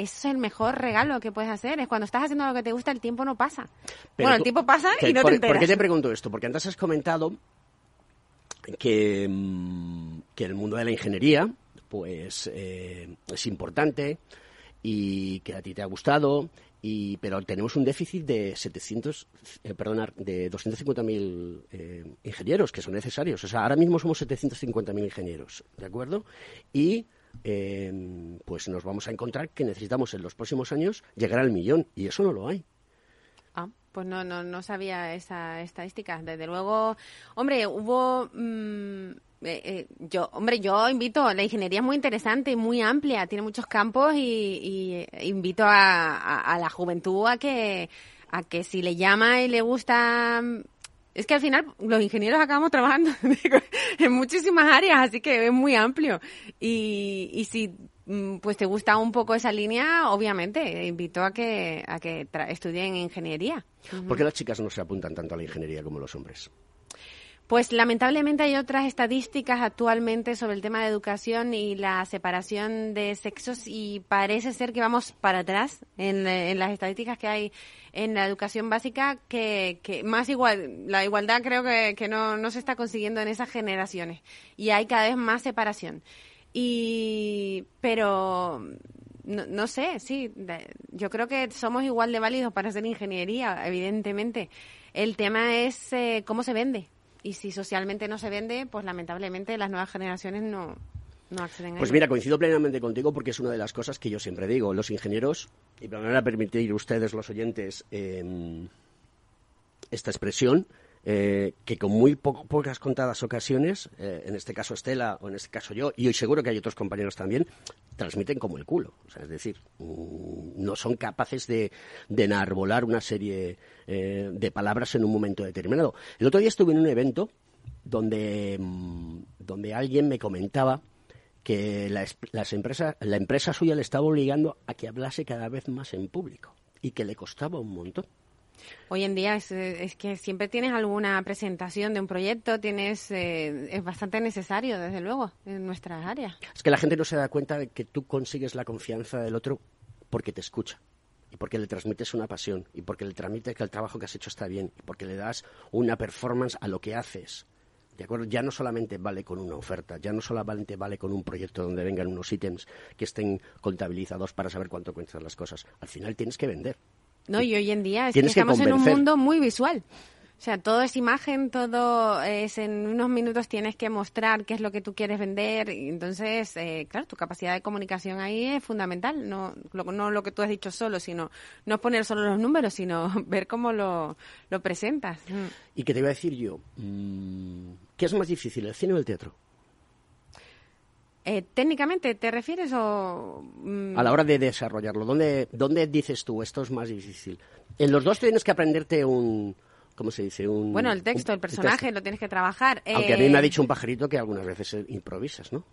es el mejor regalo que puedes hacer. Es cuando estás haciendo lo que te gusta, el tiempo no pasa. bueno, el tiempo pasa y no te enteras. ¿Por qué te pregunto esto? Porque antes has comentado que, mm, que el mundo de la ingeniería pues eh, es importante y que a ti te ha gustado y pero tenemos un déficit de 700 eh, de 250.000 eh, ingenieros que son necesarios o sea ahora mismo somos 750.000 ingenieros de acuerdo y Em, pues nos vamos a encontrar que necesitamos en los próximos años llegar al millón y eso no lo hay. Ah, pues no, no, no sabía esa estadística. Desde luego, hombre, hubo... Mm, eh, eh, yo, hombre, yo invito, la ingeniería es muy interesante y muy amplia, tiene muchos campos y, invito a, la juventud a que, a que si le llama y le gusta es que al final los ingenieros acabamos trabajando en muchísimas áreas, así que es muy amplio. Y, y si mm, pues te gusta un poco esa línea, obviamente, invito a que, a que estudien ingeniería. ¿Por qué las chicas no se apuntan tanto a la ingeniería como los hombres? Pues lamentablemente hay otras estadísticas actualmente sobre el tema de educación y la separación de sexos y parece ser que vamos para atrás en, las estadísticas que hay en la educación básica que, más igual, la igualdad creo que, no, no se está consiguiendo en esas generaciones y hay cada vez más separación. Y, pero no, sé, sí, yo creo que somos igual de válidos para hacer ingeniería, evidentemente. El tema es eh, cómo se vende y si socialmente no se vende, pues lamentablemente las nuevas generaciones no, no acceden a Pues mira, coincido plenamente contigo porque es una de las cosas que yo siempre digo. Los ingenieros, y me van a permitir ustedes, los oyentes, em, esta expresión, eh, que con muy pocas contadas ocasiones, eh, en este caso Estela o en este caso yo, y hoy seguro que hay otros compañeros también, transmiten como el culo. O sea, es decir, mm, no son capaces de, de enarbolar una serie eh, de palabras en un momento determinado. El otro día estuve en un evento donde, mm, donde alguien me comentaba que la, las empresas, la empresa suya le estaba obligando a que hablase cada vez más en público y que le costaba un montón. Hoy en día es, que siempre tienes alguna presentación de un proyecto, tienes eh, es bastante necesario, desde luego, en nuestras áreas. Es que la gente no se da cuenta de que tú consigues la confianza del otro porque te escucha y porque le transmites una pasión y porque le transmites que el trabajo que has hecho está bien y porque le das una performance a lo que haces. ¿De acuerdo? Ya no solamente vale con una oferta, ya no solamente vale con un proyecto donde vengan unos ítems que estén contabilizados para saber cuánto cuentan las cosas. Al final tienes que vender. No, y hoy en día estamos en un mundo muy visual. O sea, todo es imagen, todo es en unos minutos tienes que mostrar qué es lo que tú quieres vender. Y entonces, eh, claro, tu capacidad de comunicación ahí es fundamental. No lo, no lo que tú has dicho solo, sino no poner solo los números, sino ver cómo lo, lo presentas. ¿Y qué te iba a decir yo? Mm, ¿Qué es más difícil, el cine o el teatro? Eh, técnicamente, ¿te refieres o...? Mm? A la hora de desarrollarlo, ¿dónde, ¿dónde dices tú esto es más difícil? En los dos tienes que aprenderte un... ¿Cómo se dice? Un, bueno, el texto, el personaje, lo tienes que trabajar. Aunque a mí me ha eh, dicho un pajarito que algunas veces improvisas, ¿no?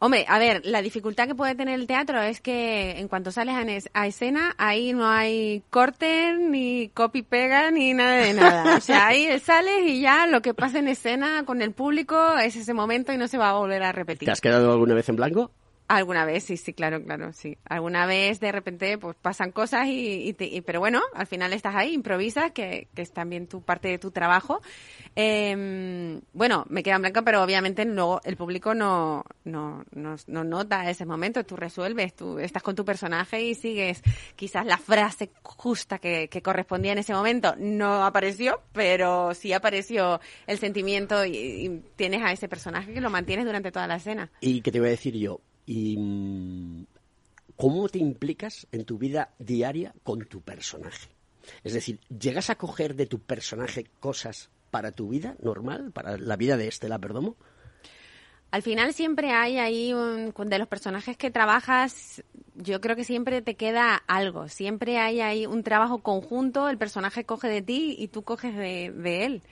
Hombre, a ver, la dificultad que puede tener el teatro es que en cuanto sales a, escena, ahí no hay corte, ni copy pega, ni nada de nada. O sea, ahí sales y ya lo que pasa en escena con el público es ese momento y no se va a volver a repetir. ¿Te has quedado alguna vez en blanco? Alguna vez, sí, sí, claro, claro, sí. Alguna vez de repente pues pasan cosas y, pero bueno, al final estás ahí, improvisas, que, que es también tu parte de tu trabajo. Em, bueno, me queda en blanco, pero obviamente luego el público no, no, no, no, nota ese momento, tú resuelves, tú estás con tu personaje y sigues quizás la frase justa que, que correspondía en ese momento. No apareció, pero sí apareció el sentimiento y, y tienes a ese personaje que lo mantienes durante toda la escena. ¿Y qué te voy a decir yo? Y mm, cómo te implicas en tu vida diaria con tu personaje. Es decir, ¿llegas a coger de tu personaje cosas para tu vida normal, para la vida de Estela Perdomo? Al final siempre hay ahí, un, de los personajes que trabajas, yo creo que siempre te queda algo, siempre hay ahí un trabajo conjunto, el personaje coge de ti y tú coges de, de él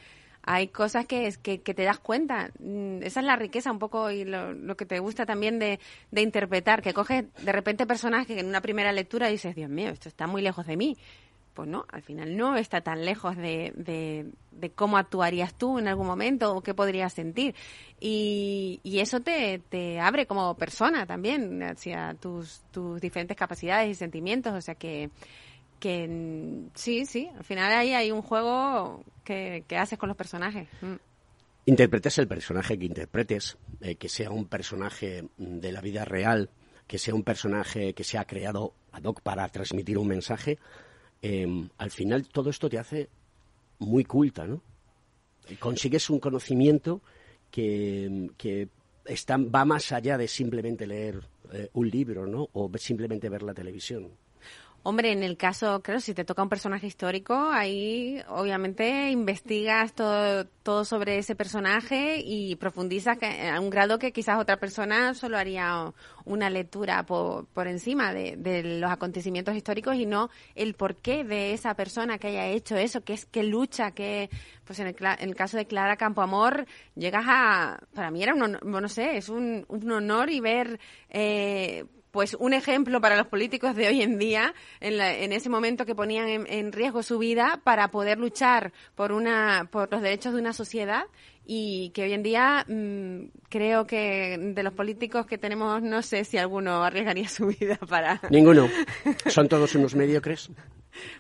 hay cosas que, que, que, te das cuenta. Mm, esa es la riqueza un poco y lo, lo que te gusta también de, de, interpretar, que coges de repente personajes que en una primera lectura dices, Dios mío, esto está muy lejos de mí. Pues no, al final no está tan lejos de, de, de cómo actuarías tú en algún momento o qué podrías sentir. Y, y eso te, te abre como persona también hacia tus, tus diferentes capacidades y sentimientos. O sea que que sí, sí, al final ahí hay un juego que, haces con los personajes. Mm. Interpretes el personaje que interpretes, eh, que sea un personaje de la vida real, que sea un personaje que se ha creado ad hoc para transmitir un mensaje, em, al final todo esto te hace muy culta, ¿no? consigues un conocimiento que, que está, va más allá de simplemente leer eh, un libro, ¿no? O simplemente ver la televisión. Hombre, en el caso, creo, si te toca un personaje histórico, ahí obviamente investigas todo, todo sobre ese personaje y profundizas a un grado que quizás otra persona solo haría una lectura por, por encima de, los acontecimientos históricos y no el porqué de esa persona que haya hecho eso, que es que lucha, que, pues en el, en el caso de Clara Campoamor, llegas a, para mí era un, honor, no sé, es un, un honor y ver, eh, pues un ejemplo para los políticos de hoy en día, en, ese momento que ponían en, riesgo su vida para poder luchar por, una, por los derechos de una sociedad y que hoy en día mm, creo que de los políticos que tenemos no sé si alguno arriesgaría su vida para... Ninguno. Son todos unos mediocres.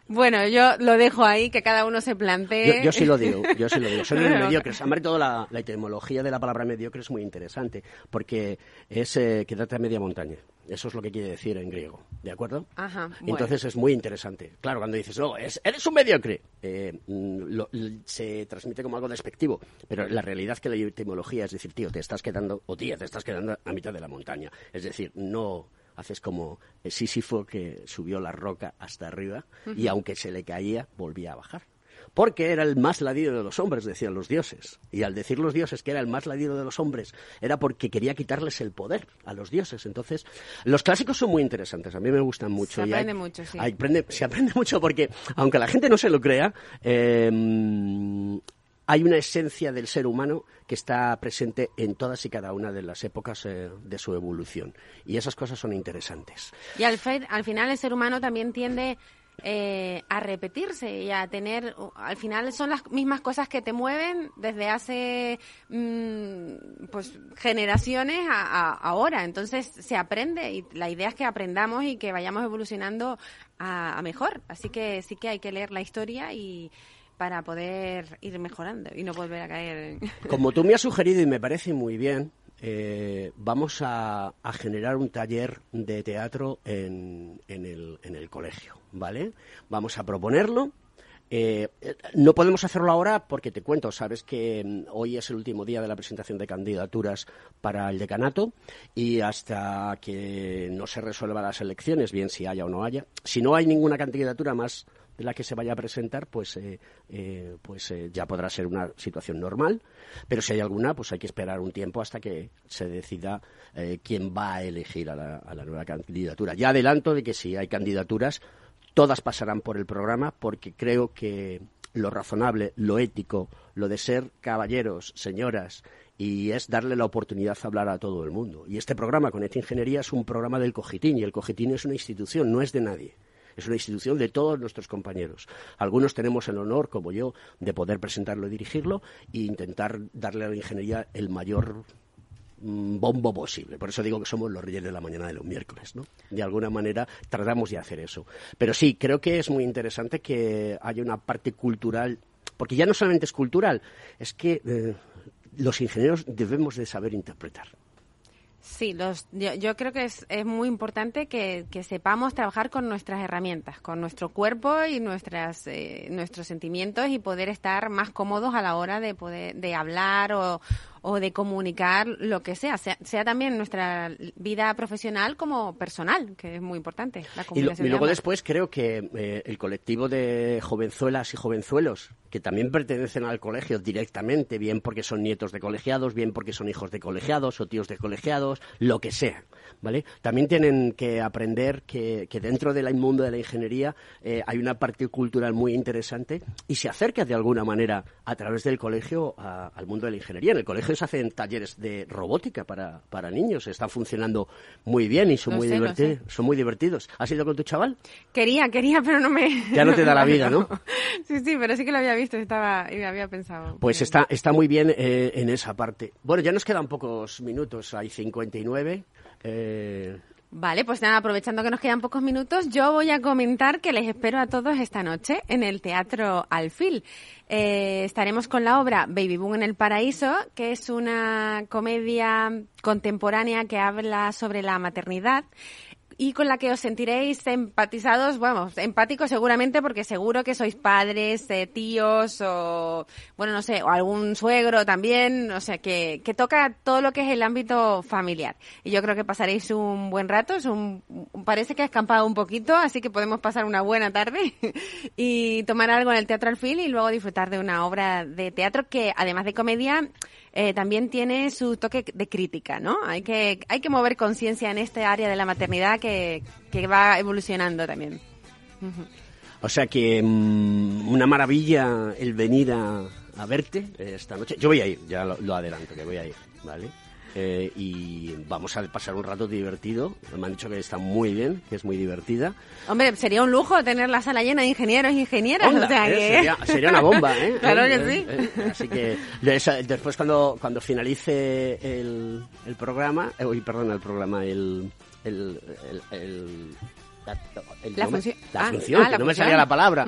Bueno, yo lo dejo ahí, que cada uno se plantee. Yo, sí lo digo, yo sí lo digo. Son mediocres. Además, toda la, etimología de la palabra mediocre es muy interesante, porque es eh, quedarte a media montaña. Eso es lo que quiere decir en griego, ¿de acuerdo? Ajá, Entonces es muy interesante. Claro, cuando dices, no, es, eres un mediocre, eh, mm, se transmite como algo despectivo, pero la realidad es que la etimología es decir, tío, te estás quedando, o tía, te estás quedando a mitad de la montaña. Es decir, no haces como Sísifo que subió la roca hasta arriba y aunque se le caía, volvía a bajar. Porque era el más ladino de los hombres, decían los dioses. Y al decir los dioses que era el más ladino de los hombres, era porque quería quitarles el poder a los dioses. Entonces, los clásicos son muy interesantes, a mí me gustan mucho. Se aprende mucho, sí. se aprende mucho porque, aunque la gente no se lo crea, eh, hay una esencia del ser humano que está presente en todas y cada una de las épocas eh, de su evolución. Y esas cosas son interesantes. Y al, al final el ser humano también tiende eh, a repetirse y a tener, al final son las mismas cosas que te mueven desde hace mm, pues generaciones a, ahora. Entonces se aprende y la idea es que aprendamos y que vayamos evolucionando a mejor. Así que sí que hay que leer la historia y para poder ir mejorando y no volver a caer en... Como tú me has sugerido y me parece muy bien, eh, vamos a, generar un taller de teatro en, en, el, en el colegio, ¿vale? Vamos a proponerlo. Eh, no podemos hacerlo ahora porque te cuento, sabes que mm, hoy es el último día de la presentación de candidaturas para el decanato y hasta que no se resuelvan las elecciones, bien si haya o no haya, si no hay ninguna candidatura más de la que se vaya a presentar, pues, eh, eh, pues eh, ya podrá ser una situación normal. Pero si hay alguna, pues hay que esperar un tiempo hasta que se decida quién va a elegir a la, a la nueva candidatura. Ya adelanto de que si hay candidaturas, todas pasarán por el programa porque creo que lo razonable, lo ético, lo de ser caballeros, señoras, y es darle la oportunidad a hablar a todo el mundo. Y este programa, Conecta Ingeniería, es un programa del Cogitín, y el Cogitín es una institución, no es de nadie es una institución de todos nuestros compañeros. Algunos tenemos el honor, como yo, de poder presentarlo y dirigirlo e intentar darle a la ingeniería el mayor mm, bombo posible. Por eso digo que somos los reyes de la mañana de los miércoles, ¿no? De alguna manera tratamos de hacer eso. Pero sí, creo que es muy interesante que haya una parte cultural, porque ya no solamente es cultural, es que eh, los ingenieros debemos de saber interpretar. Sí, los, yo, yo creo que es, es muy importante que, que sepamos trabajar con nuestras herramientas, con nuestro cuerpo y nuestras, eh, nuestros sentimientos y poder estar más cómodos a la hora de poder de hablar o, o de comunicar lo que sea, sea, sea también nuestra vida profesional como personal, que es muy importante. La Y, lo- y luego después creo que eh, el colectivo de jovenzuelas y jovenzuelos, que también pertenecen al colegio directamente, bien porque son nietos de colegiados, bien porque son hijos de colegiados o tíos de colegiados, lo que sea, ¿vale? También tienen que aprender que, que dentro del mundo de la ingeniería eh, hay una parte cultural muy interesante y se acerca de alguna manera a través del colegio a- al mundo de la ingeniería. En el colegio se hacen talleres de robótica para, para niños, están funcionando muy bien y son Lo muy sé, divertidos. Son muy divertidos. ¿Has ido con tu chaval? Quería, quería, pero no me... Ya no te da la vida, ¿no? Sí, sí, pero sí que lo había visto estaba, y había pensado. Pues está, está muy bien eh, en esa parte. Bueno, ya nos quedan pocos minutos, hay 59. Eh, Vale, pues nada, aprovechando que nos quedan pocos minutos, yo voy a comentar que les espero a todos esta noche en el Teatro Alfil. Eh, estaremos con la obra Baby Boom en el Paraíso, que es una comedia contemporánea que habla sobre la maternidad y con la que os sentiréis empatizados, bueno, empáticos seguramente porque seguro que sois padres, eh, tíos o, bueno, no sé, o algún suegro también, o sea, que, que toca todo lo que es el ámbito familiar. Y yo creo que pasaréis un buen rato, es un, parece que ha escampado un poquito, así que podemos pasar una buena tarde y tomar algo en el Teatro Alfil y luego disfrutar de una obra de teatro que, además de comedia, eh, también tiene su toque de crítica, ¿no? Hay que, hay que mover conciencia en este área de la maternidad que, que va evolucionando también. O sea que mm, una maravilla el venir a, verte eh, esta noche. Yo voy a ir, ya lo adelanto, que voy a ir, ¿vale? Eh, y vamos a pasar un rato divertido. Me han dicho que está muy bien, que es muy divertida. Hombre, sería un lujo tener la sala llena de ingenieros e ingenieras. Onda, o sea ¿eh? que... sería, sería una bomba, ¿eh? Claro que eh, sí. Así que después cuando, cuando finalice el, el programa, uy, perdón, el programa, el... el, la, el- La función. la Ah, función, ah, que la no me salía la palabra,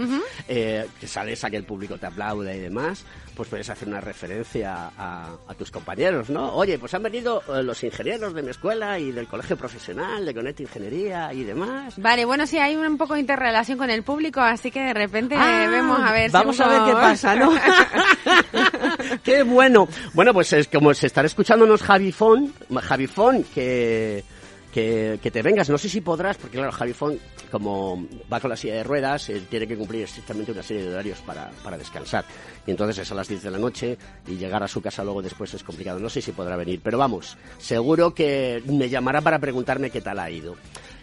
eh, que sales a que el público te aplauda y demás, pues puedes hacer una referencia a, a tus compañeros, ¿no? Oye, pues han venido eh, los ingenieros de mi escuela y del colegio profesional, de Conect Ingeniería y demás. Vale, bueno, sí, hay un poco de interrelación con el público, así que de repente Ah, vemos a ver si Vamos a ver qué pasa, ¿no? ¡Qué bueno! Bueno, pues es como se estará escuchándonos Javi Fon, Javi Fon, que, que, que te vengas. No sé si podrás, porque claro, Javi Fon, como va con la silla de ruedas, él tiene que cumplir estrictamente una serie de horarios para, para descansar. Y entonces es a las 10 de la noche y llegar a su casa luego después es complicado. No sé si podrá venir, pero vamos, seguro que me llamará para preguntarme qué tal ha ido.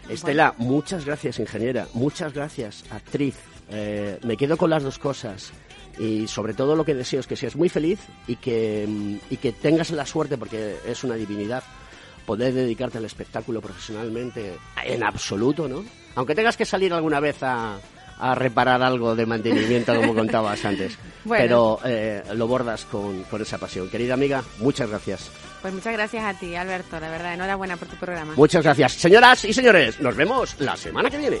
Estela, muchas gracias, ingeniera. Muchas gracias, actriz. Eh, me quedo con las dos cosas. Y sobre todo lo que deseo es que seas muy feliz y que, mm, y que tengas la suerte, porque es una divinidad, poder dedicarte al espectáculo profesionalmente en absoluto, ¿no? Aunque tengas que salir alguna vez a, a reparar algo de mantenimiento, como contabas antes. Bueno. Pero eh, lo bordas con, con esa pasión. Querida amiga, muchas gracias. Pues muchas gracias a ti, Alberto, la verdad, enhorabuena por tu programa. Muchas gracias. Señoras y señores, nos vemos la semana que viene.